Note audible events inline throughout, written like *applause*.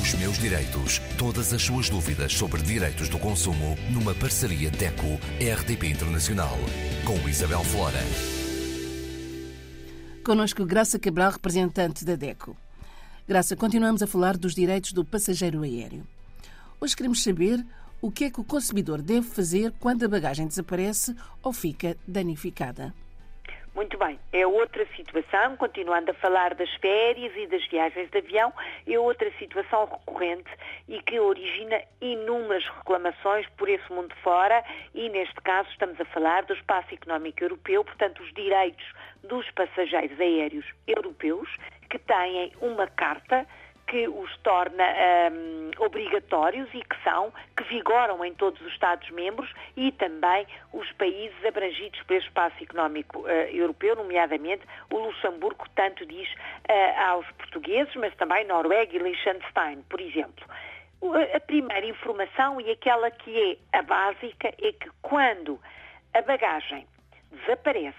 Os meus direitos. Todas as suas dúvidas sobre direitos do consumo numa parceria DECO-RDP Internacional. Com Isabel Flora. Conosco Graça Cabral, representante da DECO. Graça, continuamos a falar dos direitos do passageiro aéreo. Hoje queremos saber o que é que o consumidor deve fazer quando a bagagem desaparece ou fica danificada. Muito bem, é outra situação, continuando a falar das férias e das viagens de avião, é outra situação recorrente e que origina inúmeras reclamações por esse mundo fora e, neste caso, estamos a falar do espaço económico europeu, portanto, os direitos dos passageiros aéreos europeus que têm uma carta que os torna um, obrigatórios e que são, que vigoram em todos os Estados-membros e também os países abrangidos pelo espaço económico uh, europeu, nomeadamente o Luxemburgo, tanto diz uh, aos portugueses, mas também Noruega e Liechtenstein, por exemplo. A primeira informação e aquela que é a básica é que quando a bagagem desaparece,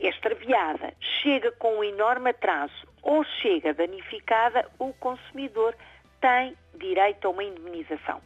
é extraviada, chega com um enorme atraso ou chega danificada, o consumidor tem direito a uma indemnização.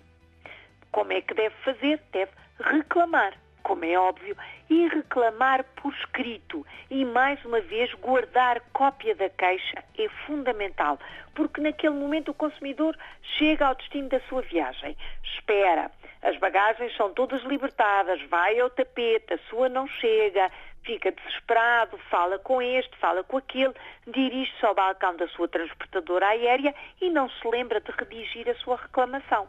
Como é que deve fazer? Deve reclamar, como é óbvio, e reclamar por escrito. E, mais uma vez, guardar cópia da queixa é fundamental, porque naquele momento o consumidor chega ao destino da sua viagem, espera, as bagagens são todas libertadas, vai ao tapete, a sua não chega, fica desesperado, fala com este, fala com aquele, dirige-se ao balcão da sua transportadora aérea e não se lembra de redigir a sua reclamação.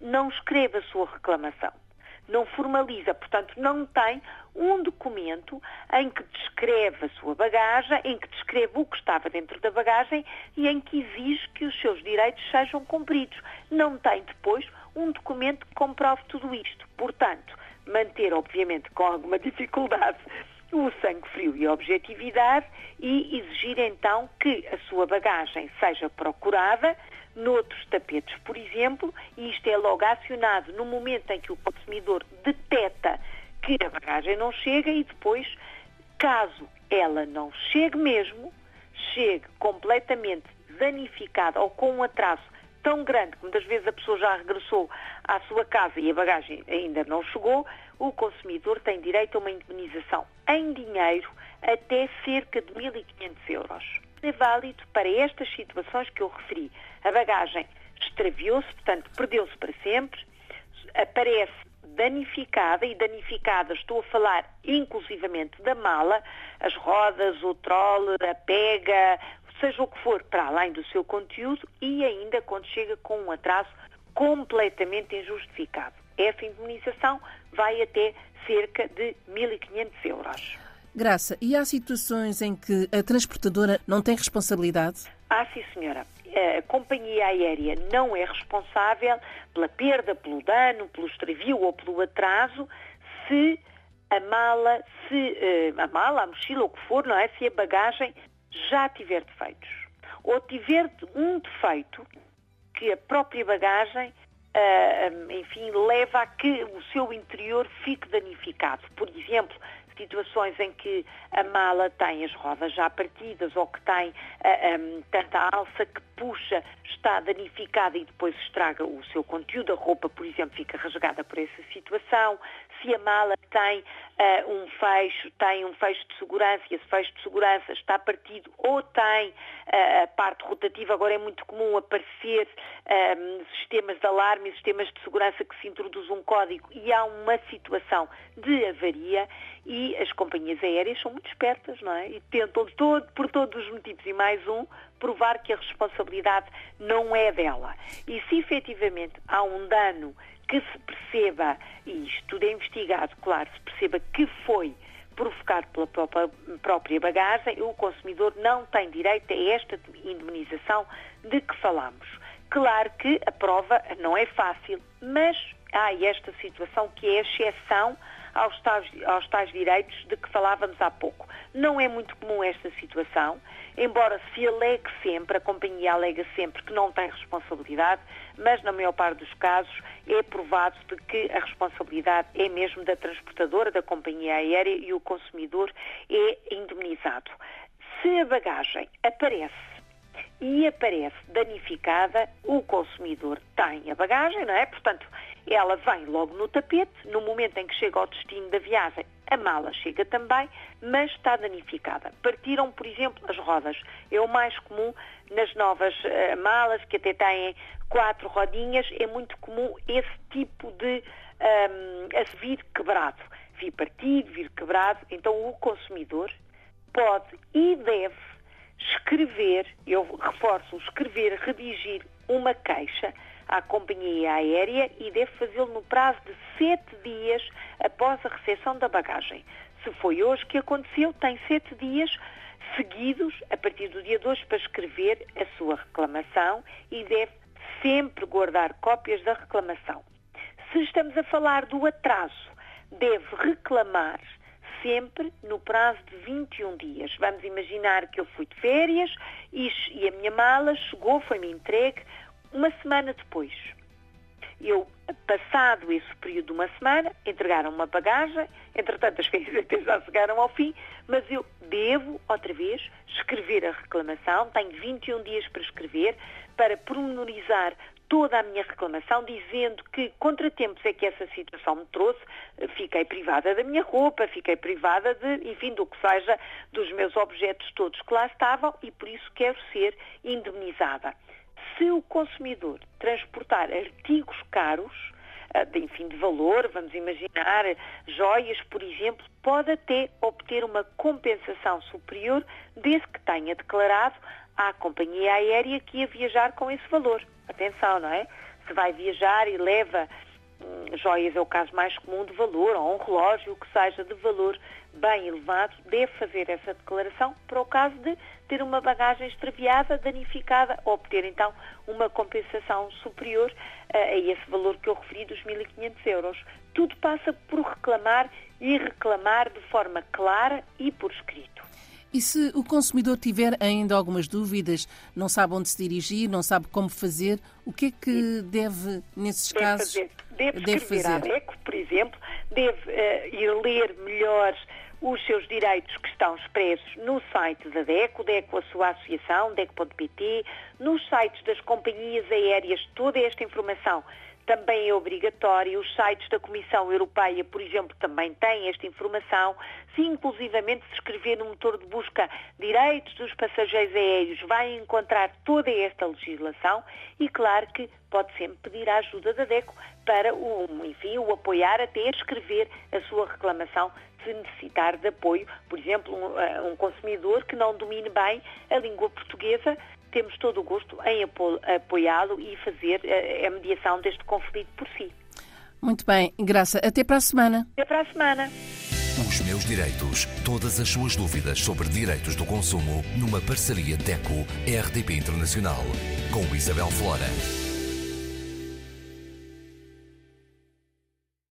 Não escreve a sua reclamação. Não formaliza, portanto, não tem um documento em que descreve a sua bagagem, em que descreve o que estava dentro da bagagem e em que exige que os seus direitos sejam cumpridos. Não tem depois um documento que comprove tudo isto. Portanto, manter, obviamente, com alguma *laughs* dificuldade, o sangue frio e a objetividade e exigir então que a sua bagagem seja procurada noutros tapetes, por exemplo, e isto é logo acionado no momento em que o consumidor detecta que a bagagem não chega e depois, caso ela não chegue mesmo, chegue completamente danificada ou com um atraso tão grande que muitas vezes a pessoa já regressou à sua casa e a bagagem ainda não chegou, o consumidor tem direito a uma indemnização em dinheiro até cerca de 1.500 euros. É válido para estas situações que eu referi. A bagagem extraviou-se, portanto, perdeu-se para sempre, aparece danificada, e danificada estou a falar inclusivamente da mala, as rodas, o trole, a pega, seja o que for, para além do seu conteúdo e ainda quando chega com um atraso completamente injustificado. Essa indemnização vai até cerca de 1.500 euros. Graça, e há situações em que a transportadora não tem responsabilidade? Ah, sim, senhora. A companhia aérea não é responsável pela perda, pelo dano, pelo extravio ou pelo atraso se a mala, se eh, a mala, a mochila, o que for, não é? Se a bagagem já tiver defeitos ou tiver um defeito que a própria bagagem, uh, enfim, leva a que o seu interior fique danificado. Por exemplo, situações em que a mala tem as rodas já partidas ou que tem uh, ah, um, tanta alça que puxa, está danificada e depois estraga o seu conteúdo, a roupa, por exemplo, fica rasgada por essa situação. Se a mala tem uh, um fecho, tem um fecho de segurança e esse fecho de segurança está partido ou tem uh, a parte rotativa, agora é muito comum aparecer um, sistemas de alarme e sistemas de segurança que se introduz um código e há uma situação de avaria e as companhias aéreas são muito espertas, não é? E tentam todo, por todos os motivos e mais um provar que a responsabilidade não é dela. E se efetivamente há um dano que se perceba, e isto tudo é investigado, claro, se perceba que foi provocado pela própria bagagem, o consumidor não tem direito a esta indemnização de que falamos. Claro que a prova não é fácil, mas há esta situação que é a exceção aos tais, aos tais direitos de que falávamos há pouco. Não é muito comum esta situação, embora se alegue sempre, a companhia alega sempre que não tem responsabilidade, mas na maior parte dos casos é provado de que a responsabilidade é mesmo da transportadora, da companhia aérea e o consumidor é indemnizado. Se a bagagem aparece e aparece danificada, o consumidor tem a bagagem, não é? Portanto, ela vem logo no tapete, no momento em que chega ao destino da viagem, a mala chega também, mas está danificada. Partiram, por exemplo, as rodas. É o mais comum nas novas uh, malas, que até têm quatro rodinhas, é muito comum esse tipo de um, vir quebrado. Vir partido, vir quebrado. Então o consumidor pode e deve escrever, eu reforço, escrever, redigir uma queixa à companhia aérea e deve fazê-lo no prazo de sete dias após a recepção da bagagem. Se foi hoje que aconteceu, tem sete dias seguidos, a partir do dia 2, para escrever a sua reclamação e deve sempre guardar cópias da reclamação. Se estamos a falar do atraso, deve reclamar sempre no prazo de 21 dias. Vamos imaginar que eu fui de férias e, a minha mala chegou, foi-me entregue uma semana depois. Eu, passado esse período de uma semana, entregaram uma bagagem, entretanto as *laughs* férias até já chegaram ao fim, mas eu devo, outra vez, escrever a reclamação, tenho 21 dias para escrever, para pormenorizar toda a minha reclamação, dizendo que contratempos é que essa situação me trouxe, fiquei privada da minha roupa, fiquei privada de, enfim, do que seja, dos meus objetos todos que lá estavam e por isso quero ser indemnizada. Se o consumidor transportar artigos caros, ah, de, enfim, de valor, vamos imaginar, joias, por exemplo, pode até obter uma compensação superior desde que tenha declarado à companhia aérea que ia viajar com esse valor. Atenção, não é? Se vai viajar e leva joias, é o caso mais comum de valor, ou um relógio, que seja de valor bem elevado, deve fazer essa declaração para o caso de ter uma bagagem extraviada, danificada, ou obter então uma compensação superior uh, a esse valor que eu referi dos 1.500 euros. Tudo passa por reclamar e reclamar de forma clara e por escrito. E se o consumidor tiver ainda algumas dúvidas, não sabe onde se dirigir, não sabe como fazer, o que é que deve, nesses deve casos, fazer? Deve, deve escrever fazer? à DECO, por exemplo, deve uh, ir ler melhor os seus direitos que estão expressos no site da DECO, DECO a sua associação, DECO.pt, nos sites das companhias aéreas, toda esta informação também é obrigatório. Os sites da Comissão Europeia, por exemplo, também têm esta informação. Se inclusivamente se escrever no motor de busca direitos dos passageiros aéreos, vai encontrar toda esta legislação e claro que pode sempre pedir a ajuda da DECO para o, enfim, o apoiar até escrever a sua reclamação se necessitar de apoio, por exemplo, um, eh, um consumidor que não domine bem a língua portuguesa, temos todo o gosto em apoiá-lo e fazer eh, a mediação deste conflito por si. Muito bem, Graça. Até para a semana. Até para a semana. Os meus direitos. Todas as suas dúvidas sobre direitos do consumo numa parceria DECO-RDP Internacional com Isabel Flora.